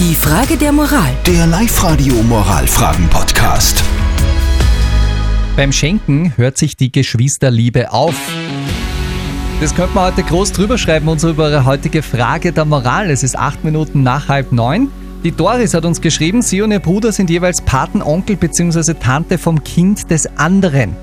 Die Frage der Moral. Der Live-Radio Moralfragen-Podcast. Beim Schenken hört sich die Geschwisterliebe auf. Das könnte man heute groß drüber schreiben, unsere heutige Frage der Moral. Es ist acht Minuten nach halb neun. Die Doris hat uns geschrieben, sie und ihr Bruder sind jeweils Patenonkel bzw. Tante vom Kind des anderen.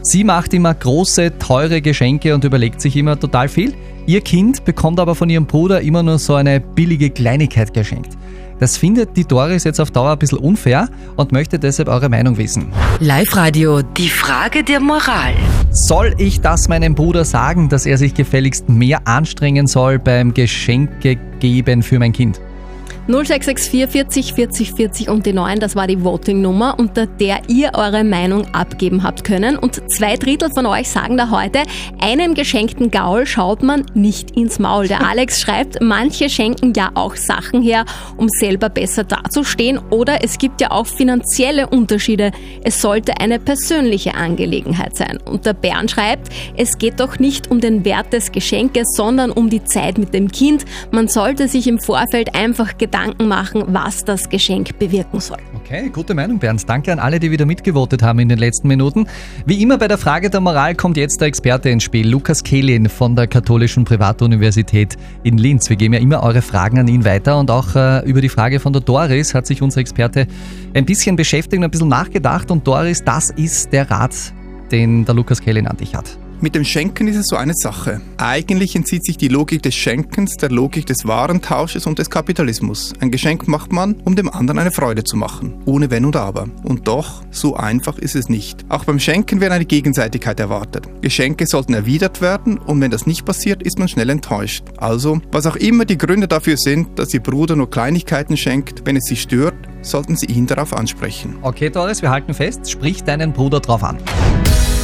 Sie macht immer große, teure Geschenke und überlegt sich immer total viel. Ihr Kind bekommt aber von ihrem Bruder immer nur so eine billige Kleinigkeit geschenkt. Das findet die Doris jetzt auf Dauer ein bisschen unfair und möchte deshalb eure Meinung wissen. Live-Radio. Die Frage der Moral. Soll ich das meinem Bruder sagen, dass er sich gefälligst mehr anstrengen soll beim Geschenke geben für mein Kind? 0664 40 40 40 und die 9, das war die Voting-Nummer, unter der ihr eure Meinung abgeben habt können. Und zwei Drittel von euch sagen da heute, einen geschenkten Gaul schaut man nicht ins Maul. Der Alex schreibt, manche schenken ja auch Sachen her, um selber besser dazustehen. Oder es gibt ja auch finanzielle Unterschiede. Es sollte eine persönliche Angelegenheit sein. Und der Bernd schreibt, es geht doch nicht um den Wert des Geschenkes, sondern um die Zeit mit dem Kind. Man sollte sich im Vorfeld einfach Gedanken Gedanken machen, was das Geschenk bewirken soll. Okay, gute Meinung, Bernd. Danke an alle, die wieder mitgevotet haben in den letzten Minuten. Wie immer bei der Frage der Moral kommt jetzt der Experte ins Spiel, Lukas Kehlin von der Katholischen Privatuniversität in Linz. Wir geben ja immer eure Fragen an ihn weiter und auch äh, über die Frage von der Doris hat sich unser Experte ein bisschen beschäftigt und ein bisschen nachgedacht. Und Doris, das ist der Rat, den der Lukas Kehlin an dich hat. Mit dem Schenken ist es so eine Sache. Eigentlich entzieht sich die Logik des Schenkens der Logik des Warentausches und des Kapitalismus. Ein Geschenk macht man, um dem anderen eine Freude zu machen, ohne Wenn und Aber. Und doch, so einfach ist es nicht. Auch beim Schenken wird eine Gegenseitigkeit erwartet. Geschenke sollten erwidert werden und wenn das nicht passiert, ist man schnell enttäuscht. Also, was auch immer die Gründe dafür sind, dass Ihr Bruder nur Kleinigkeiten schenkt, wenn es Sie stört, sollten Sie ihn darauf ansprechen. Okay, Doris, wir halten fest, sprich deinen Bruder drauf an.